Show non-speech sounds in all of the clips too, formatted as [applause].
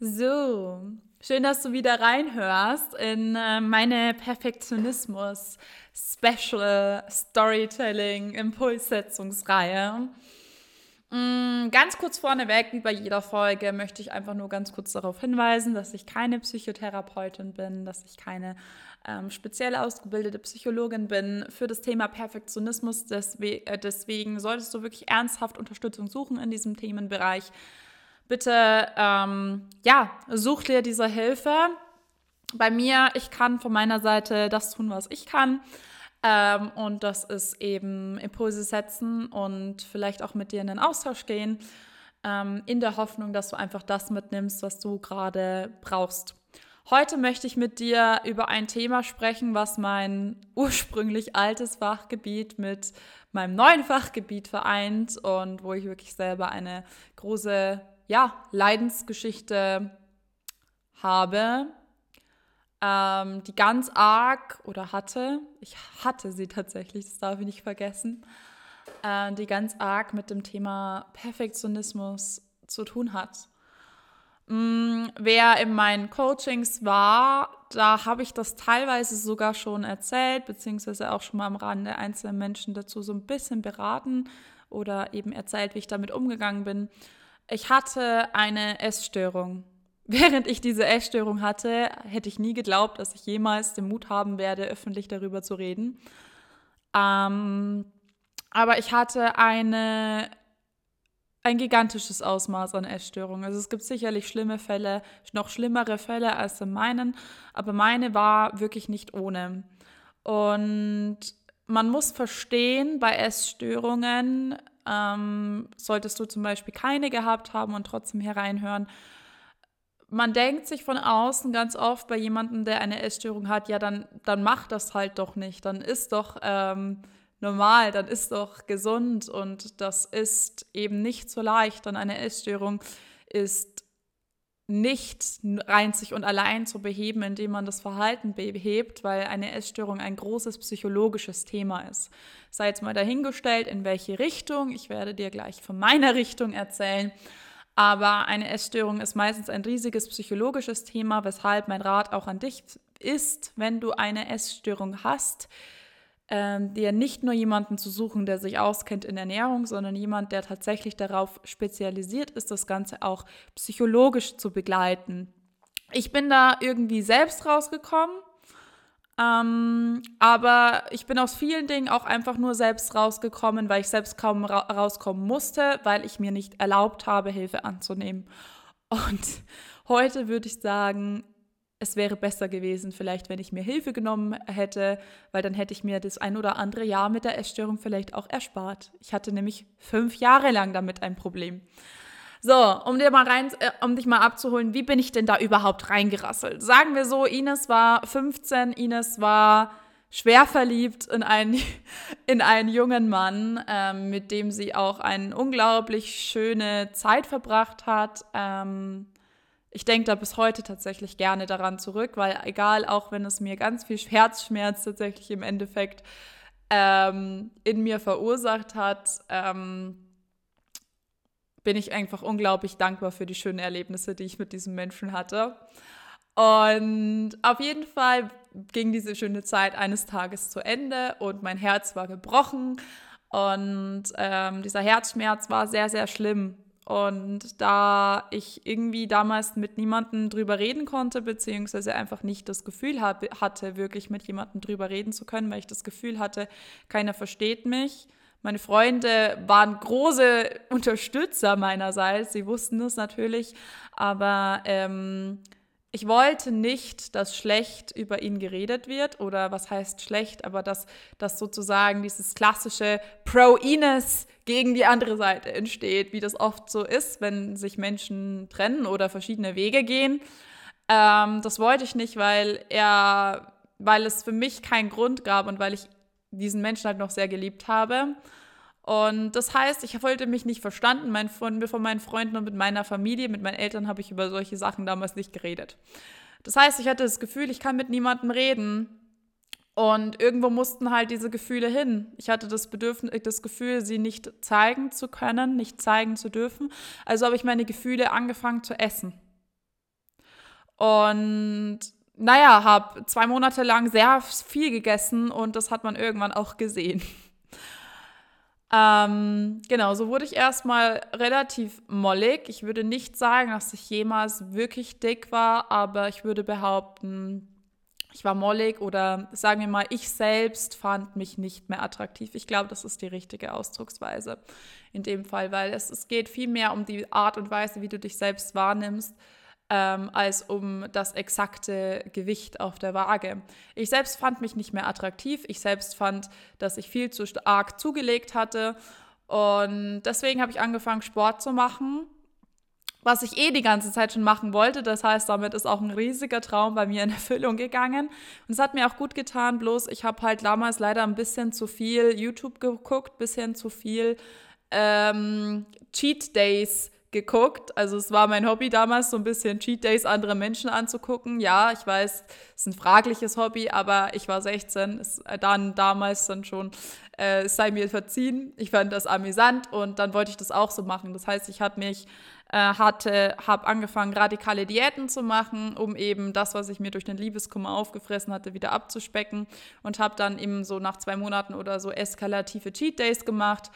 So, schön, dass du wieder reinhörst in äh, meine Perfektionismus Special Storytelling Impulssetzungsreihe. Mm, ganz kurz vorneweg, wie bei jeder Folge, möchte ich einfach nur ganz kurz darauf hinweisen, dass ich keine Psychotherapeutin bin, dass ich keine ähm, speziell ausgebildete Psychologin bin für das Thema Perfektionismus. Deswe äh, deswegen solltest du wirklich ernsthaft Unterstützung suchen in diesem Themenbereich bitte ähm, ja, such dir diese Hilfe. Bei mir, ich kann von meiner Seite das tun, was ich kann. Ähm, und das ist eben Impulse setzen und vielleicht auch mit dir in den Austausch gehen, ähm, in der Hoffnung, dass du einfach das mitnimmst, was du gerade brauchst. Heute möchte ich mit dir über ein Thema sprechen, was mein [laughs] ursprünglich altes Fachgebiet mit meinem neuen Fachgebiet vereint und wo ich wirklich selber eine große ja, Leidensgeschichte habe, ähm, die ganz arg oder hatte, ich hatte sie tatsächlich, das darf ich nicht vergessen, äh, die ganz arg mit dem Thema Perfektionismus zu tun hat. Mm, wer in meinen Coachings war, da habe ich das teilweise sogar schon erzählt, beziehungsweise auch schon mal am Rande einzelnen Menschen dazu so ein bisschen beraten oder eben erzählt, wie ich damit umgegangen bin. Ich hatte eine Essstörung. [laughs] Während ich diese Essstörung hatte, hätte ich nie geglaubt, dass ich jemals den Mut haben werde, öffentlich darüber zu reden. Ähm, aber ich hatte eine, ein gigantisches Ausmaß an Essstörungen. Also es gibt sicherlich schlimme Fälle, noch schlimmere Fälle als in meinen, aber meine war wirklich nicht ohne. Und man muss verstehen, bei Essstörungen ähm, solltest du zum Beispiel keine gehabt haben und trotzdem hereinhören. Man denkt sich von außen ganz oft bei jemandem, der eine Essstörung hat, ja, dann, dann mach das halt doch nicht. Dann ist doch ähm, normal, dann ist doch gesund und das ist eben nicht so leicht. Dann eine Essstörung ist nicht einzig und allein zu beheben, indem man das Verhalten behebt, weil eine Essstörung ein großes psychologisches Thema ist. Sei jetzt mal dahingestellt, in welche Richtung. Ich werde dir gleich von meiner [laughs] Richtung erzählen. Aber eine Essstörung ist meistens ein riesiges psychologisches Thema, weshalb mein Rat auch an dich ist, wenn du eine Essstörung hast, ähm, dir nicht nur jemanden zu suchen, der sich auskennt in Ernährung, sondern jemand, der tatsächlich darauf spezialisiert ist, das Ganze auch psychologisch zu begleiten. Ich bin da irgendwie selbst rausgekommen, ähm, aber ich bin aus vielen Dingen auch einfach nur selbst rausgekommen, weil ich selbst kaum ra rauskommen musste, weil ich mir nicht erlaubt habe, Hilfe anzunehmen. Und [laughs] heute würde ich sagen, es wäre besser gewesen, vielleicht, wenn ich mir Hilfe genommen hätte, weil dann hätte ich mir das ein oder andere Jahr mit der Essstörung vielleicht auch erspart. Ich hatte nämlich fünf Jahre lang damit ein Problem. So, um dir mal rein, äh, um dich mal abzuholen, wie bin ich denn da überhaupt reingerasselt? Sagen wir so, Ines war 15, Ines war schwer verliebt in einen, [laughs] in einen jungen Mann, ähm, mit dem sie auch eine unglaublich schöne Zeit verbracht hat. Ähm, ich denke da bis heute tatsächlich gerne daran zurück, weil egal, auch wenn es mir ganz viel Herzschmerz tatsächlich im Endeffekt ähm, in mir verursacht hat, ähm, bin ich einfach unglaublich dankbar für die schönen Erlebnisse, die ich mit diesem Menschen hatte. Und auf jeden Fall ging diese schöne Zeit eines Tages zu Ende und mein Herz war gebrochen und ähm, dieser Herzschmerz war sehr, sehr schlimm. Und da ich irgendwie damals mit niemandem drüber reden konnte, beziehungsweise einfach nicht das Gefühl hatte, wirklich mit jemandem drüber reden zu können, weil ich das Gefühl hatte, keiner versteht mich. Meine Freunde waren große [laughs] Unterstützer meinerseits, sie wussten es natürlich, aber ähm, ich wollte nicht, dass schlecht über ihn geredet wird oder was heißt schlecht, aber dass, dass sozusagen dieses klassische Pro-Ines gegen die andere Seite entsteht, wie das oft so ist, wenn sich Menschen trennen oder verschiedene Wege gehen. Ähm, das wollte ich nicht, weil er, weil es für mich keinen Grund gab und weil ich diesen Menschen halt noch sehr geliebt habe. Und das heißt, ich wollte mich nicht verstanden mein, von, von meinen Freunden und mit meiner Familie, mit meinen Eltern habe ich über solche Sachen damals nicht geredet. Das heißt, ich hatte das Gefühl, ich kann mit niemandem reden. Und irgendwo mussten halt diese Gefühle hin. Ich hatte das Bedürfnis, das Gefühl, sie nicht zeigen zu können, nicht zeigen zu dürfen. Also habe ich meine Gefühle angefangen zu essen. Und naja, habe zwei Monate lang sehr viel gegessen und das hat man irgendwann auch gesehen. Ähm, genau, so wurde ich erstmal relativ mollig. Ich würde nicht sagen, dass ich jemals wirklich dick war, aber ich würde behaupten, ich war mollig oder sagen wir mal, ich selbst fand mich nicht mehr attraktiv. Ich glaube, das ist die richtige Ausdrucksweise in dem Fall, weil es, es geht viel mehr um die Art und Weise, wie du dich selbst wahrnimmst, ähm, als um das exakte Gewicht auf der Waage. Ich selbst fand mich nicht mehr attraktiv. Ich selbst fand, dass ich viel zu stark zugelegt hatte. Und deswegen habe ich angefangen, Sport zu machen, was ich eh die ganze Zeit schon machen wollte. Das heißt, damit ist auch ein riesiger Traum bei mir in Erfüllung gegangen. Und es hat mir auch gut getan, bloß ich habe halt damals leider ein bisschen zu viel YouTube geguckt, bisschen zu viel ähm, Cheat Days geguckt. Also es war mein Hobby damals, so ein bisschen Cheat Days andere Menschen anzugucken. Ja, ich weiß, es ist ein fragliches Hobby, aber ich war 16, ist äh, dann damals dann schon, äh, es sei mir verziehen. Ich fand das amüsant und dann wollte ich das auch so machen. Das heißt, ich habe mich äh, hatte, habe angefangen, radikale Diäten zu machen, um eben das, was ich mir durch den Liebeskummer aufgefressen hatte, wieder abzuspecken und habe dann eben so nach zwei Monaten oder so eskalative Cheat Days gemacht.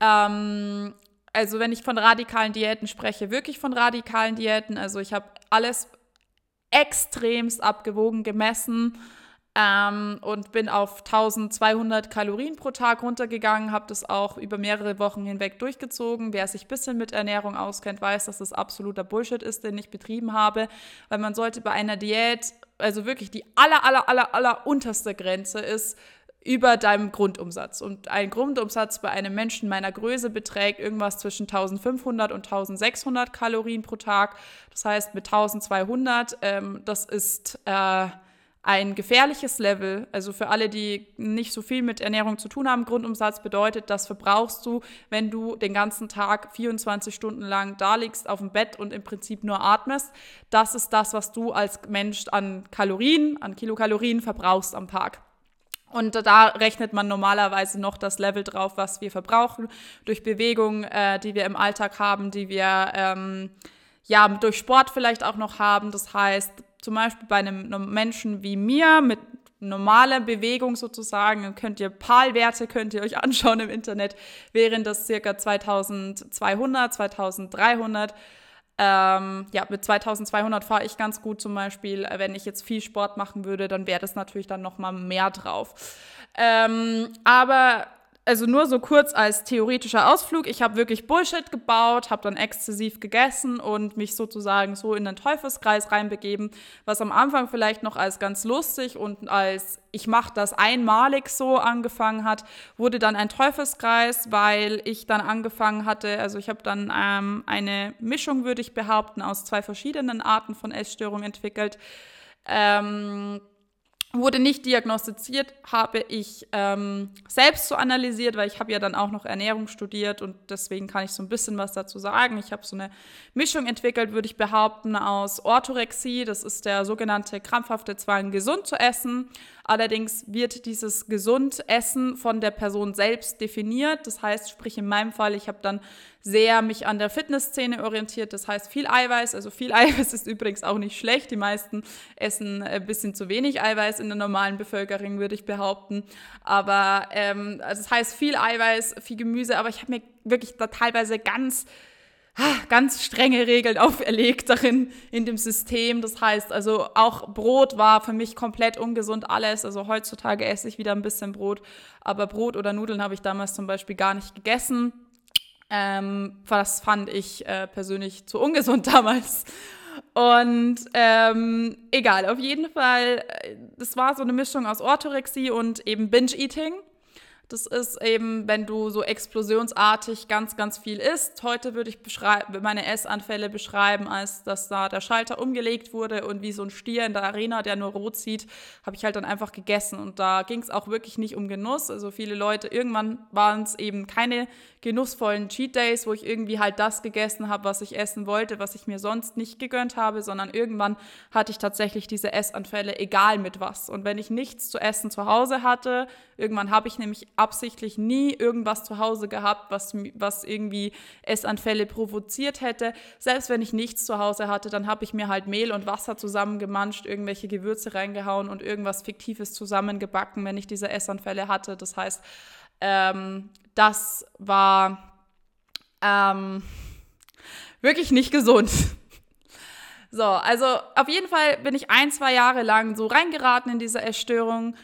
Ähm, also wenn ich von radikalen Diäten spreche, wirklich von radikalen Diäten. Also ich habe alles extremst abgewogen gemessen ähm, und bin auf 1200 Kalorien pro Tag runtergegangen, habe das auch über mehrere Wochen hinweg durchgezogen. Wer sich ein bisschen mit Ernährung auskennt, weiß, dass das absoluter Bullshit ist, den ich betrieben habe, weil man sollte bei einer Diät, also wirklich die aller, aller, aller, aller unterste Grenze ist, über deinem Grundumsatz. Und ein Grundumsatz bei einem Menschen meiner Größe beträgt irgendwas zwischen 1500 und 1600 Kalorien pro Tag. Das heißt, mit 1200, ähm, das ist äh, ein gefährliches Level. Also für alle, die nicht so viel mit Ernährung zu tun haben, Grundumsatz bedeutet, das verbrauchst du, wenn du den ganzen Tag 24 Stunden lang da liegst auf dem Bett und im Prinzip nur atmest. Das ist das, was du als Mensch an Kalorien, an Kilokalorien verbrauchst am Tag. Und da rechnet man normalerweise noch das Level drauf, was wir verbrauchen durch Bewegung, äh, die wir im Alltag haben, die wir ähm, ja durch Sport vielleicht auch noch haben. Das heißt, zum Beispiel bei einem Menschen wie mir mit normaler Bewegung sozusagen, könnt ihr PAL-Werte könnt ihr euch anschauen im Internet, wären das circa 2200, 2300 ähm, ja, mit 2200 fahre ich ganz gut zum Beispiel. Wenn ich jetzt viel Sport machen würde, dann wäre das natürlich dann noch mal mehr drauf. Ähm, aber also nur so kurz als theoretischer Ausflug. Ich habe wirklich Bullshit gebaut, habe dann exzessiv gegessen und mich sozusagen so in den Teufelskreis reinbegeben, was am Anfang vielleicht noch als ganz lustig und als ich mache das einmalig so angefangen hat, wurde dann ein Teufelskreis, weil ich dann angefangen hatte, also ich habe dann ähm, eine Mischung, würde ich behaupten, aus zwei verschiedenen Arten von Essstörung entwickelt. Ähm, wurde nicht diagnostiziert, habe ich ähm, selbst so analysiert, weil ich habe ja dann auch noch Ernährung studiert und deswegen kann ich so ein bisschen was dazu sagen. Ich habe so eine Mischung entwickelt, würde ich behaupten, aus Orthorexie, das ist der sogenannte krampfhafte Zwang, gesund zu essen, Allerdings wird dieses Gesundessen von der Person selbst definiert. Das heißt, sprich in meinem Fall, ich habe dann sehr mich an der Fitnessszene orientiert. Das heißt, viel Eiweiß. Also viel [laughs] Eiweiß ist übrigens auch nicht schlecht. Die meisten essen ein bisschen zu wenig Eiweiß in der normalen Bevölkerung, würde ich behaupten. Aber ähm, also das heißt, viel Eiweiß, viel Gemüse. Aber ich habe mir wirklich da teilweise ganz ganz strenge Regeln [laughs] auferlegt darin in dem System. Das heißt, also auch Brot war für mich komplett ungesund alles. Also heutzutage esse ich wieder ein bisschen Brot, aber Brot oder Nudeln habe ich damals zum Beispiel gar nicht gegessen. Ähm, das fand ich äh, persönlich zu ungesund [laughs] damals. Und ähm, egal, auf jeden Fall, äh, das war so eine Mischung aus Orthorexie und eben Binge-Eating. Das ist eben, wenn du so explosionsartig ganz, ganz viel isst. Heute würde ich meine Essanfälle beschreiben, als dass da der Schalter umgelegt wurde und wie so ein Stier in der Arena, der nur rot sieht, habe ich halt dann einfach gegessen. Und da ging es auch wirklich nicht um Genuss. Also viele Leute, irgendwann waren es eben keine genussvollen Cheat Days, wo ich irgendwie halt das gegessen habe, was ich essen wollte, was ich mir sonst nicht gegönnt habe, sondern irgendwann hatte ich tatsächlich diese Essanfälle, egal mit was. Und wenn ich nichts zu essen zu Hause hatte, irgendwann habe ich nämlich absichtlich nie irgendwas zu Hause gehabt, was, was irgendwie Essanfälle provoziert hätte. Selbst wenn ich nichts zu Hause hatte, dann habe ich mir halt Mehl und Wasser zusammengemanscht, irgendwelche Gewürze reingehauen und irgendwas Fiktives zusammengebacken, wenn ich diese Essanfälle hatte. Das heißt, ähm, das war ähm, wirklich nicht gesund. [laughs] So, also auf jeden Fall bin ich ein, zwei Jahre lang so reingeraten in diese Essstörung.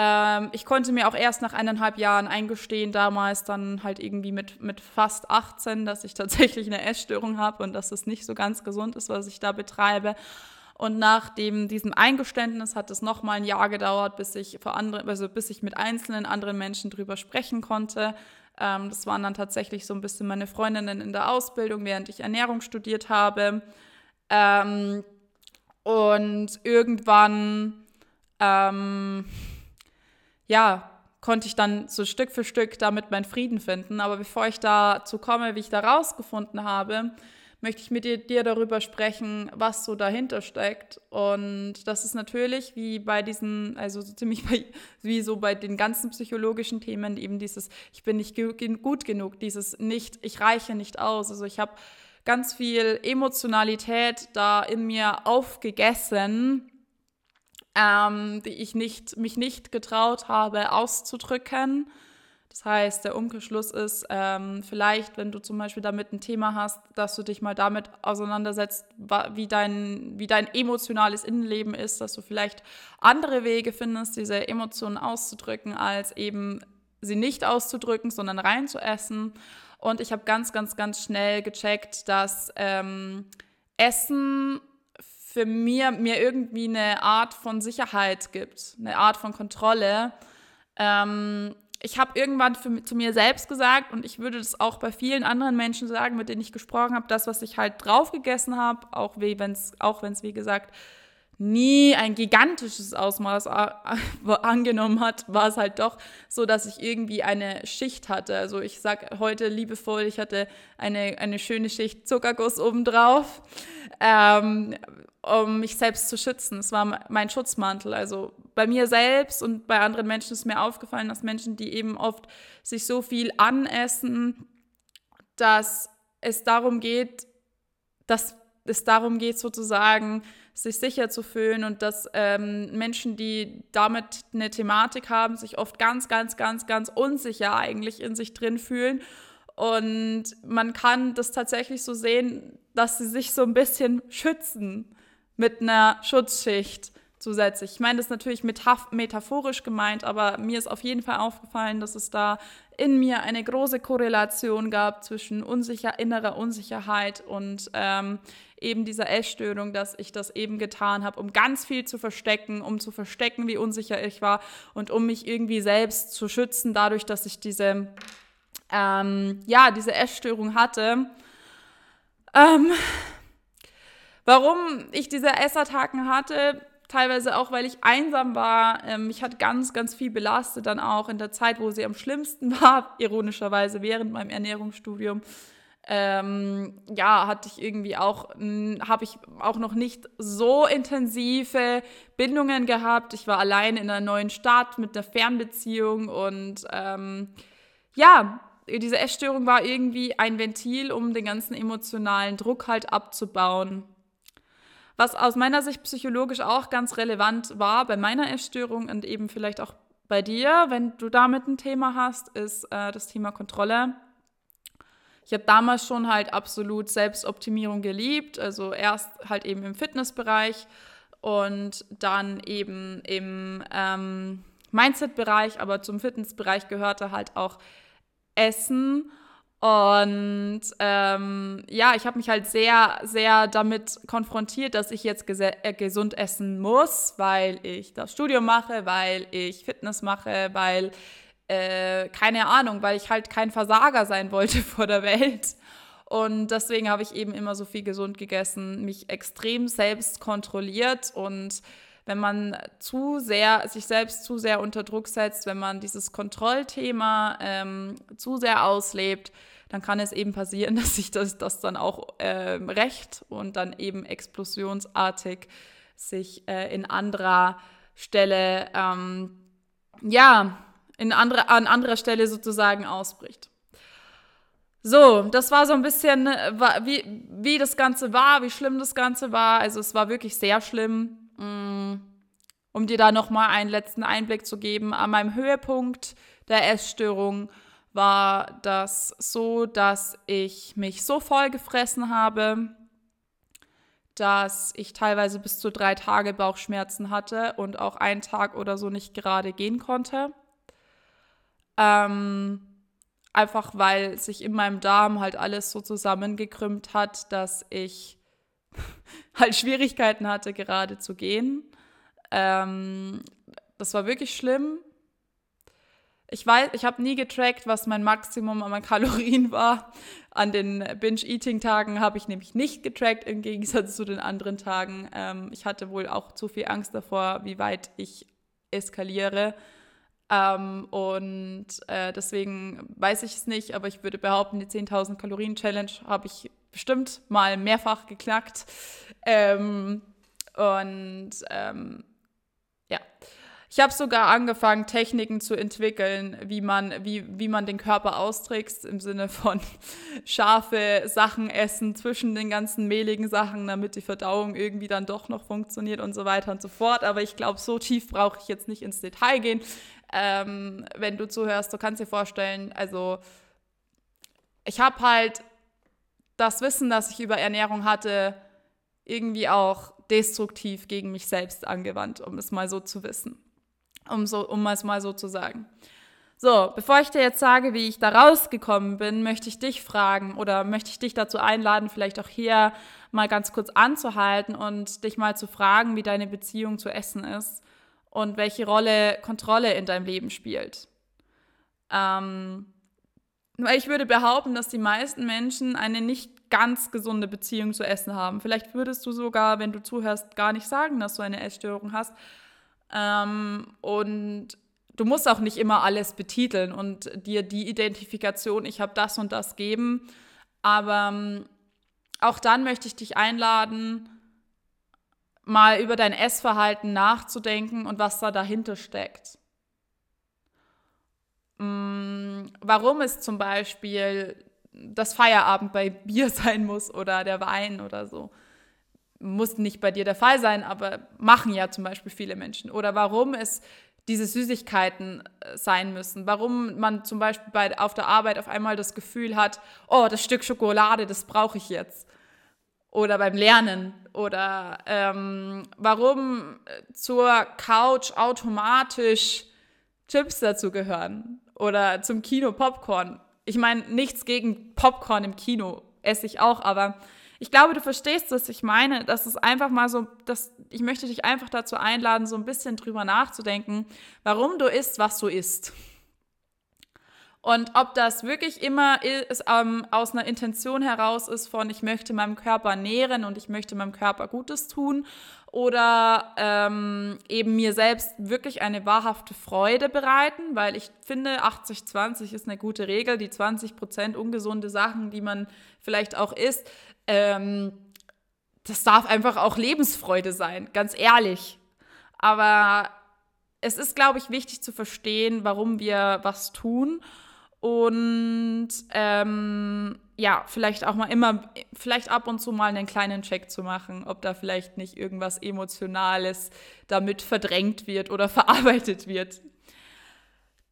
Ähm, ich konnte mir auch erst nach eineinhalb Jahren eingestehen, damals dann halt irgendwie mit, mit fast 18, dass ich [laughs] tatsächlich eine Essstörung habe und dass es nicht so ganz gesund ist, was ich da betreibe. Und nach dem, diesem Eingeständnis hat es nochmal ein Jahr gedauert, bis ich, für andere, also bis ich mit einzelnen anderen Menschen drüber sprechen konnte. Ähm, das waren dann tatsächlich so ein bisschen meine Freundinnen in der Ausbildung, während ich Ernährung studiert habe. Ähm, und irgendwann, ähm, ja, konnte ich dann so Stück für Stück damit meinen Frieden finden. Aber bevor ich dazu komme, wie ich da rausgefunden habe, möchte ich mit dir, dir, darüber sprechen, was so dahinter steckt. Und das ist natürlich wie bei diesen, also so ziemlich bei, [laughs] wie so bei den ganzen psychologischen Themen, eben dieses, ich bin nicht gut genug, dieses nicht, ich reiche nicht aus. Also ich habe ganz viel Emotionalität da in mir aufgegessen, ähm, die ich nicht, mich nicht getraut habe auszudrücken. Das heißt, der Umkehrschluss ist ähm, vielleicht, wenn du zum Beispiel damit ein Thema hast, dass du dich mal damit auseinandersetzt, wie dein, wie dein emotionales Innenleben ist, dass du vielleicht andere Wege findest, diese Emotionen auszudrücken, als eben sie nicht auszudrücken, sondern reinzuessen. Und ich habe ganz, ganz, ganz schnell gecheckt, dass ähm, Essen für mir, mir irgendwie eine Art von Sicherheit gibt, eine Art von Kontrolle. Ähm, ich habe irgendwann für, zu mir selbst gesagt, und ich würde das auch bei vielen anderen Menschen sagen, mit denen ich gesprochen habe, das, was ich halt drauf gegessen habe, auch wenn es, auch wenn es, wie gesagt, nie ein gigantisches Ausmaß angenommen hat, war es halt doch so, dass ich irgendwie eine Schicht hatte. Also ich sage heute liebevoll, ich hatte eine, eine schöne Schicht Zuckerguss obendrauf, ähm, um mich selbst zu schützen. Es war mein Schutzmantel. Also bei mir selbst und bei anderen Menschen ist mir aufgefallen, dass Menschen, die eben oft sich so viel anessen, dass es darum geht, dass es darum geht, sozusagen sich sicher zu fühlen und dass ähm, Menschen, die damit eine Thematik haben, sich oft ganz, ganz, ganz, ganz unsicher eigentlich in sich drin fühlen. Und man kann das tatsächlich so sehen, dass sie sich so ein bisschen schützen mit einer Schutzschicht zusätzlich. Ich meine, das ist natürlich metaphorisch gemeint, aber mir ist auf jeden Fall aufgefallen, dass es da in mir eine große Korrelation gab zwischen unsicher, innerer Unsicherheit und ähm, eben dieser Essstörung, dass ich das eben getan habe, um ganz viel zu verstecken, um zu verstecken, wie unsicher ich war und um mich irgendwie selbst zu schützen, dadurch, dass ich diese, ähm, ja, diese Essstörung hatte. Ähm, warum ich diese Essattacken hatte, teilweise auch, weil ich einsam war. Ähm, mich hat ganz, ganz viel belastet dann auch in der Zeit, wo sie am schlimmsten [laughs] war, ironischerweise während meinem Ernährungsstudium. Ähm, ja, hatte ich irgendwie auch, habe ich auch noch nicht so intensive Bindungen gehabt. Ich war allein in einer neuen Stadt mit einer Fernbeziehung und ähm, ja, diese Essstörung war irgendwie ein Ventil, um den ganzen emotionalen Druck halt abzubauen. Was aus meiner Sicht psychologisch auch ganz relevant war bei meiner Essstörung und eben vielleicht auch bei dir, wenn du damit ein Thema hast, ist äh, das Thema Kontrolle. Ich habe damals schon halt absolut Selbstoptimierung geliebt, also erst halt eben im Fitnessbereich und dann eben im ähm, Mindset-Bereich, aber zum Fitnessbereich gehörte halt auch Essen. Und ähm, ja, ich habe mich halt sehr, sehr damit konfrontiert, dass ich jetzt äh, gesund essen muss, weil ich das Studium mache, weil ich Fitness mache, weil, äh, keine Ahnung, weil ich halt kein Versager sein wollte [laughs] vor der Welt. Und deswegen habe ich eben immer so viel gesund gegessen, mich extrem selbst kontrolliert und wenn man zu sehr, sich selbst zu sehr unter Druck setzt, wenn man dieses Kontrollthema ähm, zu sehr auslebt, dann kann es eben passieren, [laughs] dass sich das, das dann auch ähm, rächt und dann eben explosionsartig sich äh, in anderer Stelle ähm, ja, in andere, an anderer Stelle sozusagen ausbricht. So, das war so ein bisschen, wie, wie das Ganze war, wie schlimm das Ganze war. Also es war wirklich sehr schlimm. Mm, um dir da nochmal einen letzten Einblick zu geben, an meinem Höhepunkt der Essstörung war das so, dass ich mich so voll gefressen habe, dass ich teilweise bis zu drei Tage Bauchschmerzen hatte und auch einen Tag oder so nicht gerade gehen konnte. Ähm, einfach weil sich in meinem Darm halt alles so zusammengekrümmt hat, dass ich [laughs] halt Schwierigkeiten hatte, gerade zu gehen. Ähm, das war wirklich schlimm. Ich weiß, ich habe nie getrackt, was mein Maximum an Kalorien [laughs] war. An den Binge-Eating-Tagen habe ich nämlich nicht getrackt, im Gegensatz zu den anderen Tagen. Ähm, ich hatte wohl auch zu viel Angst davor, wie weit ich eskaliere. Ähm, und äh, deswegen weiß ich es nicht, aber ich würde behaupten, die 10.000 Kalorien-Challenge habe ich bestimmt mal mehrfach geknackt. Ähm, und ähm, ja. Ich habe sogar angefangen, Techniken zu entwickeln, wie man, wie, wie man den Körper austrickst, im Sinne von [laughs] scharfe Sachen essen zwischen den ganzen mehligen Sachen, damit die Verdauung irgendwie dann doch noch funktioniert und so weiter und so fort. Aber ich glaube, so tief brauche ich jetzt nicht ins Detail gehen. Ähm, wenn du zuhörst, du kannst dir vorstellen, also ich habe halt das Wissen, das ich über Ernährung hatte, irgendwie auch destruktiv gegen mich selbst angewandt, um es mal so zu wissen. Um, so, um es mal so zu sagen. So, bevor ich dir jetzt sage, wie ich da rausgekommen bin, möchte ich dich fragen oder möchte ich dich dazu einladen, vielleicht auch hier mal ganz kurz anzuhalten und dich mal zu fragen, wie deine Beziehung zu Essen ist und welche Rolle Kontrolle in deinem Leben spielt. Ähm, ich würde behaupten, dass die meisten Menschen eine nicht ganz gesunde Beziehung zu Essen haben. Vielleicht würdest du sogar, wenn du zuhörst, gar nicht sagen, dass du eine Essstörung hast. Ähm, und du musst auch nicht immer alles betiteln und dir die Identifikation, ich habe das und das geben. Aber ähm, auch dann möchte ich dich einladen, mal über dein Essverhalten nachzudenken und was da dahinter steckt. Mm, warum es zum Beispiel das Feierabend bei Bier [laughs] sein muss oder der Wein oder so. Muss nicht bei dir der Fall sein, aber machen ja zum Beispiel viele Menschen. Oder warum es diese Süßigkeiten äh, sein müssen. Warum man zum Beispiel bei, auf der Arbeit auf einmal das Gefühl hat, oh, das Stück Schokolade, das brauche ich jetzt. Oder beim Lernen. Oder ähm, warum äh, zur Couch automatisch Chips dazu gehören. Oder zum Kino Popcorn ich meine, nichts gegen Popcorn im Kino esse ich auch, aber ich glaube, du verstehst, was ich meine. Das ist einfach mal so, dass ich möchte dich einfach dazu einladen, so ein bisschen drüber nachzudenken, warum du isst, was du isst. Und ob das wirklich immer ist, ähm, aus einer Intention heraus ist von, ich möchte meinem Körper nähren und ich möchte meinem Körper Gutes tun oder ähm, eben mir selbst wirklich eine wahrhafte Freude bereiten, weil ich finde, 80-20 ist eine gute Regel, die 20% ungesunde Sachen, die man vielleicht auch isst, ähm, das darf einfach auch Lebensfreude sein, ganz ehrlich. Aber es ist, glaube ich, wichtig zu verstehen, warum wir was tun und ähm, ja, vielleicht auch mal immer, vielleicht ab und zu mal einen kleinen Check zu machen, ob da vielleicht nicht irgendwas Emotionales damit verdrängt wird oder [laughs] verarbeitet wird.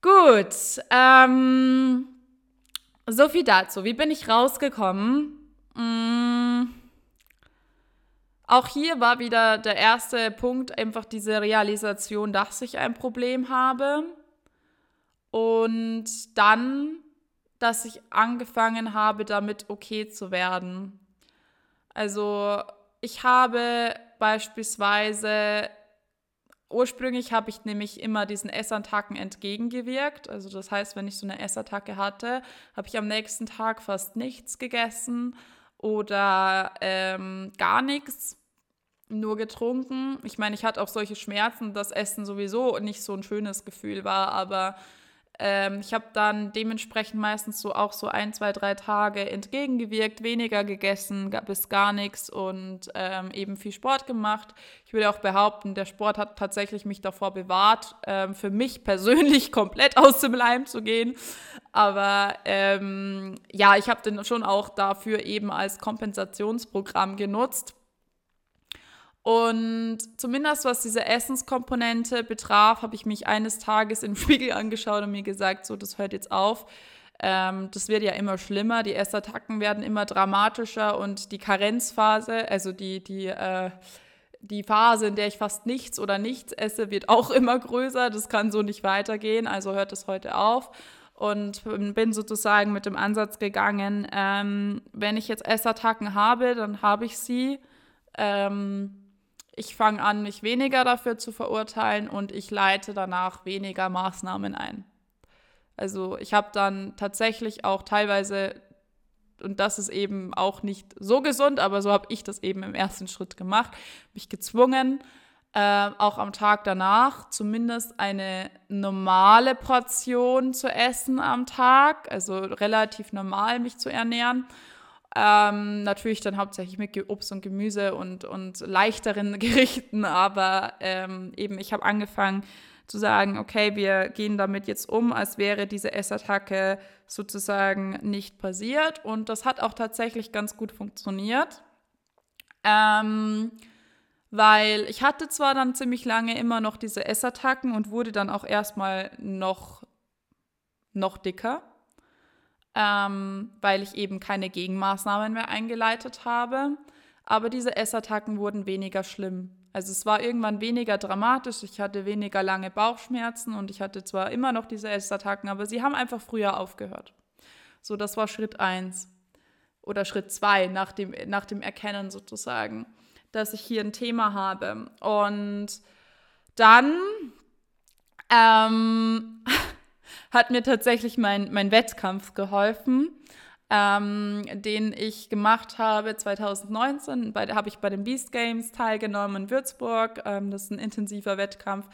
Gut, ähm, so viel dazu. Wie bin ich rausgekommen? Hm, auch hier war wieder der erste Punkt einfach diese Realisation, dass ich ein Problem habe. Und dann, dass ich angefangen habe, damit okay zu werden. Also ich habe beispielsweise, ursprünglich habe ich nämlich immer diesen Essattacken entgegengewirkt. Also das heißt, wenn ich so eine Essattacke hatte, habe ich am nächsten Tag fast nichts gegessen oder ähm, gar nichts nur getrunken. Ich meine, ich hatte auch solche Schmerzen, dass Essen sowieso nicht so ein schönes Gefühl war, aber Ähm, ich habe dann dementsprechend meistens so auch so ein, zwei, drei Tage entgegengewirkt, weniger gegessen, bis gar nichts und ähm, eben viel Sport gemacht. Ich würde auch behaupten, der Sport hat tatsächlich mich davor bewahrt, ähm, für mich [laughs] persönlich komplett aus dem Leim zu gehen. Aber ähm, ja, ich habe den schon auch dafür eben als Kompensationsprogramm genutzt und zumindest was diese Essenskomponente betraf, habe ich mich eines Tages im [laughs] Spiegel angeschaut und mir gesagt, so, das hört jetzt auf. Ähm, das wird ja immer schlimmer, die Essattacken werden immer dramatischer und die Karenzphase, also die, die, äh, die Phase, in der ich fast nichts oder nichts esse, wird [laughs] auch immer größer. Das kann so nicht weitergehen, also hört es heute auf. Und bin sozusagen mit dem Ansatz gegangen, ähm, wenn ich jetzt Essattacken habe, dann habe ich sie. Ähm, ich fange an, mich weniger dafür zu verurteilen und ich leite danach weniger Maßnahmen ein. Also ich habe dann tatsächlich auch teilweise, und das ist eben auch nicht so gesund, aber so habe ich das eben im ersten Schritt gemacht, mich gezwungen, äh, auch am Tag danach zumindest eine normale Portion zu essen am Tag, also relativ normal mich zu ernähren ähm, natürlich dann hauptsächlich mit Obst und Gemüse und, und leichteren [laughs] Gerichten, aber ähm, eben ich habe angefangen zu sagen, okay, wir gehen damit jetzt um, als wäre diese Essattacke sozusagen nicht passiert. Und das hat auch tatsächlich ganz gut funktioniert. Ähm, weil ich hatte zwar dann ziemlich lange immer noch diese Essattacken und wurde dann auch erstmal noch, noch dicker ähm, weil ich eben keine Gegenmaßnahmen mehr eingeleitet habe. Aber diese Essattacken wurden weniger schlimm. Also es war irgendwann weniger dramatisch, ich hatte weniger lange Bauchschmerzen und ich hatte zwar immer noch diese Essattacken, aber sie haben einfach früher aufgehört. So, das war Schritt 1 oder Schritt 2 nach dem, nach dem Erkennen sozusagen, dass ich hier ein Thema habe. Und dann ähm, [laughs] hat mir tatsächlich mein, mein Wettkampf geholfen, ähm, den ich gemacht habe 2019. Da habe ich bei den Beast Games teilgenommen in Würzburg. Ähm, das ist ein intensiver Wettkampf,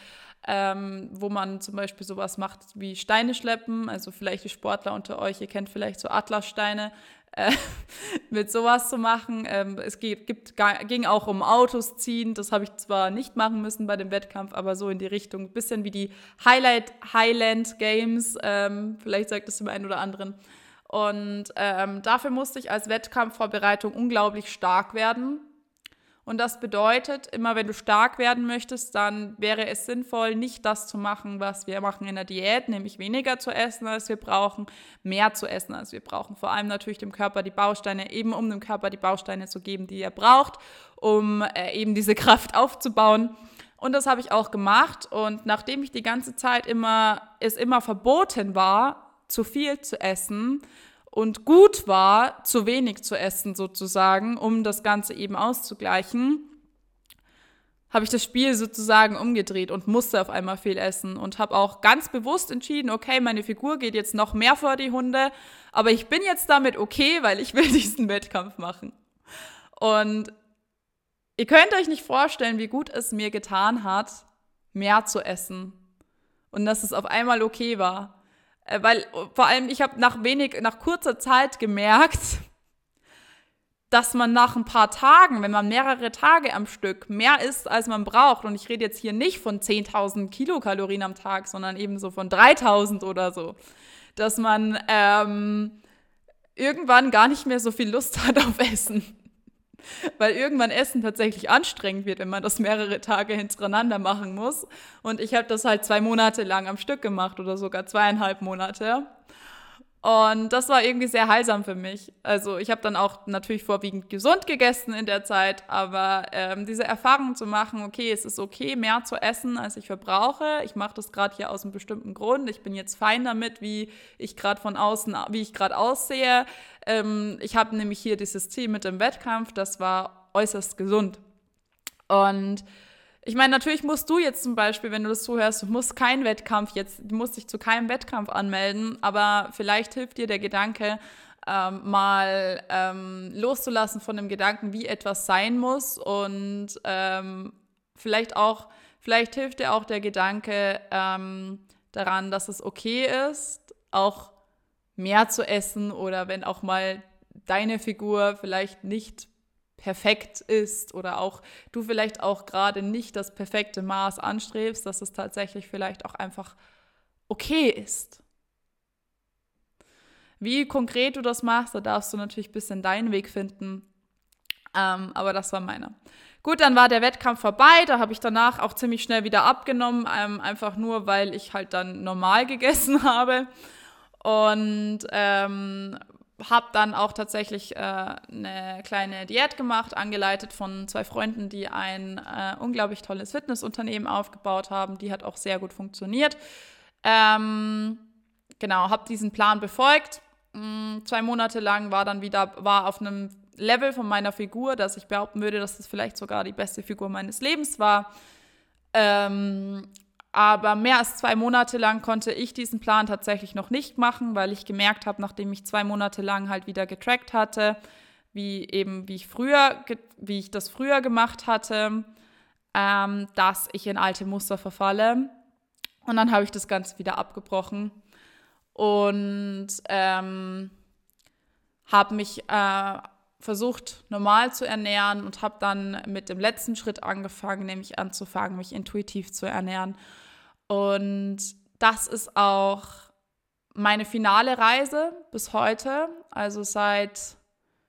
ähm, wo man zum Beispiel sowas macht wie Steine schleppen. Also vielleicht die Sportler unter euch, ihr kennt vielleicht so Atlassteine äh, [laughs] mit sowas zu machen. Ähm, es geht, gibt, ging auch um Autos ziehen. Das habe ich zwar nicht machen müssen bei dem Wettkampf, aber so in die Richtung. Bisschen wie die Highlight Highland Games. Ähm, vielleicht sagt das dem einen oder anderen. Und ähm, dafür musste ich als Wettkampfvorbereitung unglaublich stark werden. Und das bedeutet, immer wenn du stark werden möchtest, dann wäre es sinnvoll, nicht das zu machen, was wir machen in der Diät, nämlich weniger zu essen, als wir brauchen, mehr zu essen, als wir brauchen. Vor allem natürlich dem Körper die Bausteine, eben um dem Körper die Bausteine zu geben, die er braucht, um äh, eben diese Kraft [laughs] aufzubauen. Und das habe ich auch gemacht. Und nachdem ich die ganze Zeit immer, es immer verboten war, zu viel zu essen, und gut war, zu wenig zu essen sozusagen, um das Ganze eben auszugleichen, habe ich das Spiel sozusagen umgedreht und musste auf einmal viel essen und habe auch ganz bewusst entschieden, okay, meine Figur geht jetzt noch mehr vor die Hunde, aber ich bin jetzt damit okay, weil ich will [laughs] diesen Wettkampf machen. Und ihr könnt euch nicht vorstellen, wie gut es mir getan hat, mehr zu essen und dass es auf einmal okay war. Äh, weil vor allem ich habe nach wenig, nach kurzer Zeit gemerkt, dass man nach ein paar Tagen, wenn man mehrere Tage am Stück mehr isst, als man braucht, und ich rede jetzt hier nicht von 10.000 Kilokalorien am Tag, sondern eben so von 3.000 oder so, dass man ähm, irgendwann gar nicht mehr so viel Lust [laughs] hat auf Essen. [laughs] Weil irgendwann Essen tatsächlich anstrengend wird, wenn man das mehrere Tage hintereinander machen muss. Und ich habe das halt zwei Monate lang am Stück gemacht oder sogar zweieinhalb Monate. Und das war irgendwie sehr heilsam für mich. Also ich habe dann auch natürlich vorwiegend gesund gegessen in der Zeit, aber ähm, diese Erfahrung zu machen, okay, es ist okay, mehr zu essen, als ich verbrauche. Ich mache das gerade hier aus einem bestimmten Grund. Ich bin jetzt fein damit, wie ich gerade von außen, wie ich gerade aussehe. Ähm, ich habe nämlich hier dieses Ziel mit dem Wettkampf, das war äußerst gesund. Und ich meine, natürlich musst du jetzt zum Beispiel, wenn du das zuhörst, du musst keinen Wettkampf jetzt, du musst dich zu keinem Wettkampf anmelden, aber vielleicht hilft dir der Gedanke, ähm, mal ähm, loszulassen von dem Gedanken, wie etwas sein muss und ähm, vielleicht auch, vielleicht hilft dir auch der Gedanke, ähm, daran, dass es okay ist, auch mehr zu essen oder wenn auch mal deine Figur vielleicht nicht perfekt ist oder auch du vielleicht auch gerade nicht das perfekte Maß anstrebst, dass es tatsächlich vielleicht auch einfach okay ist. Wie konkret du das machst, da darfst du natürlich ein bisschen deinen Weg finden. Ähm, aber das war meiner. Gut, dann war der Wettkampf vorbei. Da habe ich danach auch ziemlich schnell wieder abgenommen, ähm, einfach nur, weil ich halt dann normal [laughs] gegessen habe. Und ähm, habe dann auch tatsächlich äh, eine kleine Diät gemacht, angeleitet von zwei Freunden, die ein äh, unglaublich tolles Fitnessunternehmen aufgebaut haben. Die hat auch sehr gut funktioniert. Ähm, genau, habe diesen Plan befolgt. Mm, zwei Monate lang war dann wieder war auf einem Level von meiner Figur, dass ich behaupten würde, dass es vielleicht sogar die beste Figur meines Lebens war. Ähm, aber mehr als zwei Monate lang konnte ich diesen Plan tatsächlich noch nicht machen, weil ich gemerkt habe, nachdem ich zwei Monate lang halt wieder getrackt hatte, wie eben wie ich früher, wie ich das früher gemacht hatte, ähm, dass ich in alte Muster verfalle. Und dann habe ich das Ganze wieder abgebrochen und ähm, habe mich äh, versucht, normal zu ernähren und habe dann mit dem letzten Schritt angefangen, nämlich anzufangen, mich intuitiv zu ernähren. Und das ist auch meine finale Reise bis heute. Also seit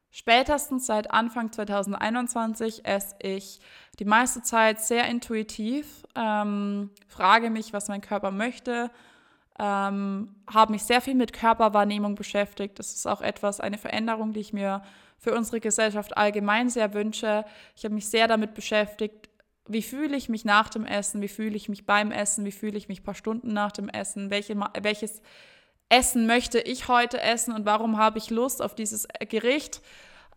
spätestens seit Anfang 2021 esse ich die meiste Zeit sehr intuitiv, ähm, frage mich, was mein Körper möchte, ähm, habe mich sehr viel mit Körperwahrnehmung beschäftigt. Das ist auch etwas, eine Veränderung, die ich mir für unsere Gesellschaft allgemein sehr wünsche. Ich habe mich sehr damit beschäftigt, wie fühle ich mich nach dem Essen, wie fühle ich mich beim Essen, wie fühle ich mich ein paar Stunden nach dem Essen, welche, welches Essen möchte ich heute essen und warum habe ich Lust auf dieses Gericht.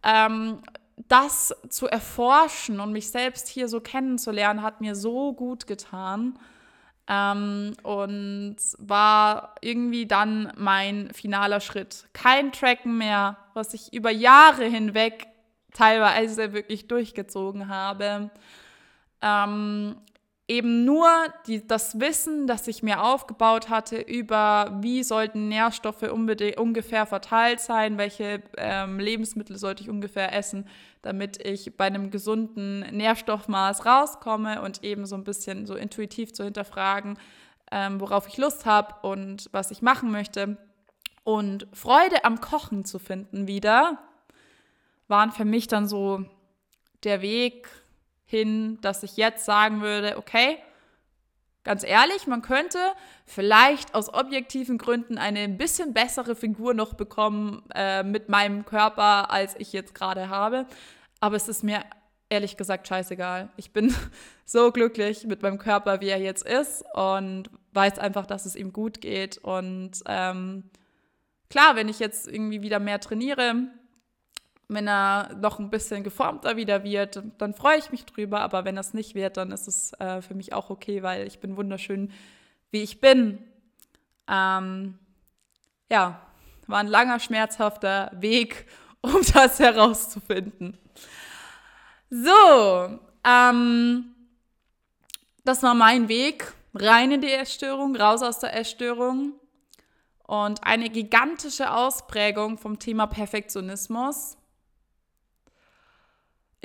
Ähm, das zu erforschen und mich selbst hier so kennenzulernen, hat mir so gut getan. Ähm, und war irgendwie dann mein finaler Schritt. Kein Tracken mehr, was ich über Jahre hinweg teilweise wirklich durchgezogen habe. Ähm, eben nur die, das Wissen, das ich mir aufgebaut hatte über, wie sollten Nährstoffe ungefähr verteilt sein, welche ähm, Lebensmittel sollte ich ungefähr essen, damit ich bei einem gesunden Nährstoffmaß rauskomme und eben so ein bisschen so intuitiv zu hinterfragen, ähm, worauf ich Lust habe und was ich machen möchte. Und Freude am Kochen zu finden wieder, waren für mich dann so der Weg, hin, dass ich jetzt sagen würde, okay, ganz ehrlich, man könnte vielleicht aus objektiven Gründen eine ein bisschen bessere Figur noch bekommen äh, mit meinem Körper, als ich jetzt gerade habe. Aber es ist mir ehrlich gesagt scheißegal. Ich bin [laughs] so glücklich mit meinem Körper, wie er jetzt ist und weiß einfach, dass es ihm gut geht. Und ähm, klar, wenn ich jetzt irgendwie wieder mehr trainiere, wenn er noch ein bisschen geformter wieder wird, dann freue ich mich drüber. Aber wenn das nicht wird, dann ist es äh, für mich auch okay, weil ich bin wunderschön, wie ich bin. Ähm, ja, war ein langer, schmerzhafter Weg, [laughs] um das herauszufinden. So, ähm, das war mein Weg rein in die Essstörung, raus aus der Essstörung. Und eine gigantische Ausprägung vom Thema Perfektionismus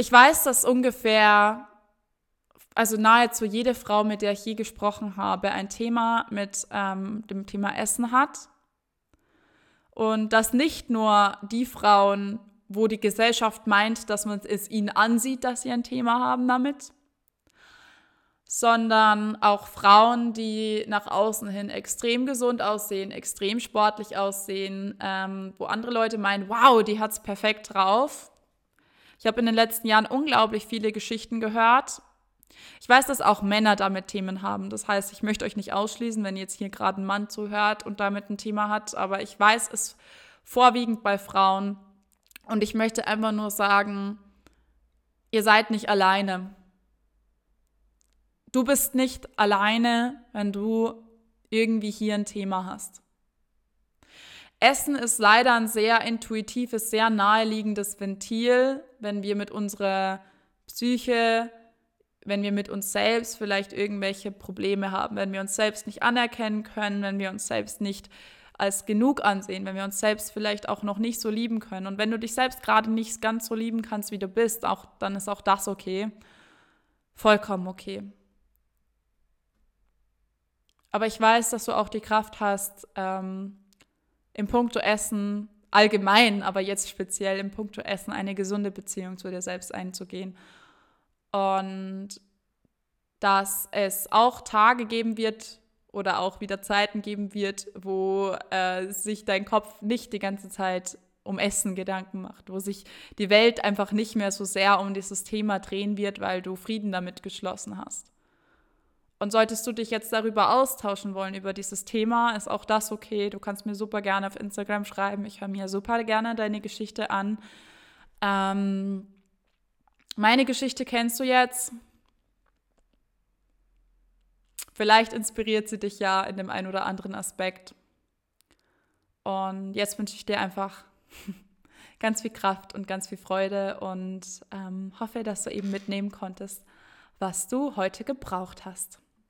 ich weiß, dass ungefähr, also nahezu jede Frau, mit der ich je gesprochen habe, ein Thema mit ähm, dem Thema Essen hat. Und dass nicht nur die Frauen, wo die Gesellschaft meint, dass man es ihnen ansieht, dass sie ein Thema haben damit, sondern auch Frauen, die nach außen hin extrem gesund aussehen, extrem sportlich aussehen, ähm, wo andere Leute meinen, wow, die hat es perfekt drauf. Ich habe in den letzten Jahren unglaublich viele Geschichten gehört. Ich weiß, dass auch Männer damit Themen haben. Das heißt, ich möchte euch nicht ausschließen, wenn jetzt hier gerade ein Mann zuhört und damit ein Thema hat, aber ich weiß es vorwiegend bei Frauen. Und ich möchte einfach nur sagen, ihr seid nicht alleine. Du bist nicht alleine, wenn du irgendwie hier ein Thema hast. Essen ist leider ein sehr intuitives, sehr naheliegendes Ventil, wenn wir mit unserer Psyche wenn wir mit uns selbst vielleicht irgendwelche Probleme haben, wenn wir uns selbst nicht anerkennen können, wenn wir uns selbst nicht als genug ansehen, wenn wir uns selbst vielleicht auch noch nicht so lieben können. Und wenn du dich selbst gerade nicht ganz so lieben kannst, wie du bist, auch, dann ist auch das okay. Vollkommen okay. Aber ich weiß, dass du auch die Kraft hast, ähm, im Punkto Essen allgemein, aber jetzt speziell im Punkto Essen eine gesunde Beziehung zu dir selbst einzugehen. Und dass es auch Tage geben wird oder auch wieder Zeiten geben wird, wo äh, sich dein Kopf nicht die ganze Zeit um Essen Gedanken macht, wo sich die Welt einfach nicht mehr so sehr um dieses Thema drehen wird, weil du Frieden damit geschlossen hast. Und solltest du dich jetzt darüber austauschen wollen, über dieses Thema, ist auch das okay. Du kannst mir super gerne auf Instagram schreiben. Ich höre mir super gerne deine Geschichte an. Ähm, meine Geschichte kennst du jetzt. Vielleicht inspiriert sie dich ja in dem einen oder anderen Aspekt. Und jetzt wünsche ich dir einfach [laughs] ganz viel Kraft und ganz viel Freude und ähm, hoffe, dass du eben mitnehmen konntest, was du heute gebraucht hast.